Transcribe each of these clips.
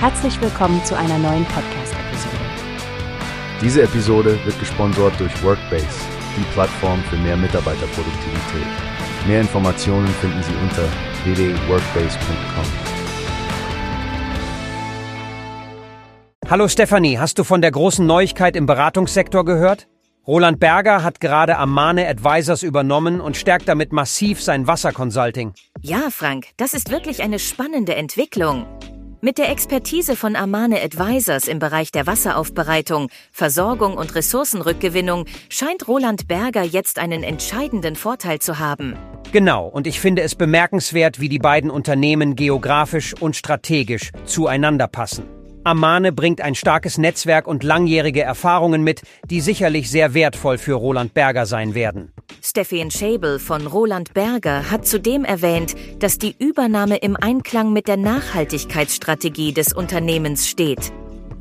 Herzlich willkommen zu einer neuen Podcast-Episode. Diese Episode wird gesponsert durch Workbase, die Plattform für mehr Mitarbeiterproduktivität. Mehr Informationen finden Sie unter www.workbase.com. Hallo Stefanie, hast du von der großen Neuigkeit im Beratungssektor gehört? Roland Berger hat gerade Amane Advisors übernommen und stärkt damit massiv sein Wasserconsulting. Ja, Frank, das ist wirklich eine spannende Entwicklung. Mit der Expertise von Amane Advisors im Bereich der Wasseraufbereitung, Versorgung und Ressourcenrückgewinnung scheint Roland Berger jetzt einen entscheidenden Vorteil zu haben. Genau, und ich finde es bemerkenswert, wie die beiden Unternehmen geografisch und strategisch zueinander passen. Amane bringt ein starkes Netzwerk und langjährige Erfahrungen mit, die sicherlich sehr wertvoll für Roland Berger sein werden. Stefan Schäbel von Roland Berger hat zudem erwähnt, dass die Übernahme im Einklang mit der Nachhaltigkeitsstrategie des Unternehmens steht.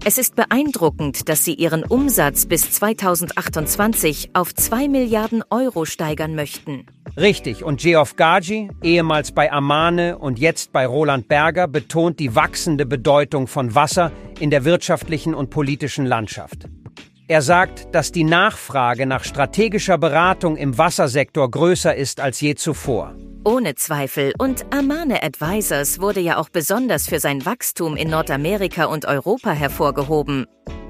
Es ist beeindruckend, dass sie ihren Umsatz bis 2028 auf 2 Milliarden Euro steigern möchten. Richtig, und Geoff Gaji, ehemals bei Amane und jetzt bei Roland Berger, betont die wachsende Bedeutung von Wasser in der wirtschaftlichen und politischen Landschaft. Er sagt, dass die Nachfrage nach strategischer Beratung im Wassersektor größer ist als je zuvor. Ohne Zweifel. Und Amane Advisors wurde ja auch besonders für sein Wachstum in Nordamerika und Europa hervorgehoben.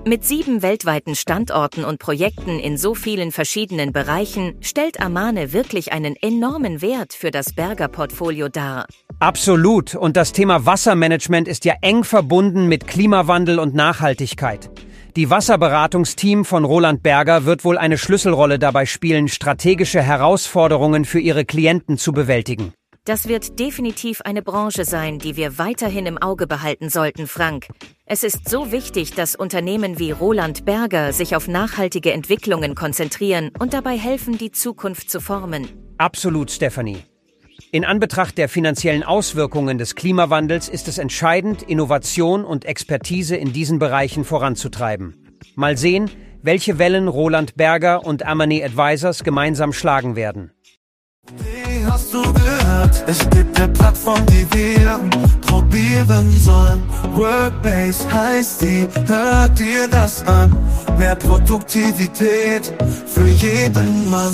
Mit sieben weltweiten Standorten und Projekten in so vielen verschiedenen Bereichen stellt Amane wirklich einen enormen Wert für das Berger Portfolio dar. Absolut. Und das Thema Wassermanagement ist ja eng verbunden mit Klimawandel und Nachhaltigkeit. Die Wasserberatungsteam von Roland Berger wird wohl eine Schlüsselrolle dabei spielen, strategische Herausforderungen für ihre Klienten zu bewältigen. Das wird definitiv eine Branche sein, die wir weiterhin im Auge behalten sollten, Frank. Es ist so wichtig, dass Unternehmen wie Roland Berger sich auf nachhaltige Entwicklungen konzentrieren und dabei helfen, die Zukunft zu formen. Absolut, Stephanie. In Anbetracht der finanziellen Auswirkungen des Klimawandels ist es entscheidend, Innovation und Expertise in diesen Bereichen voranzutreiben. Mal sehen, welche Wellen Roland Berger und Amani Advisors gemeinsam schlagen werden. Wie hast du gehört? Es gibt eine Plattform, die wir probieren sollen. Workbase heißt die, hört dir das an. Mehr Produktivität für jeden Mann.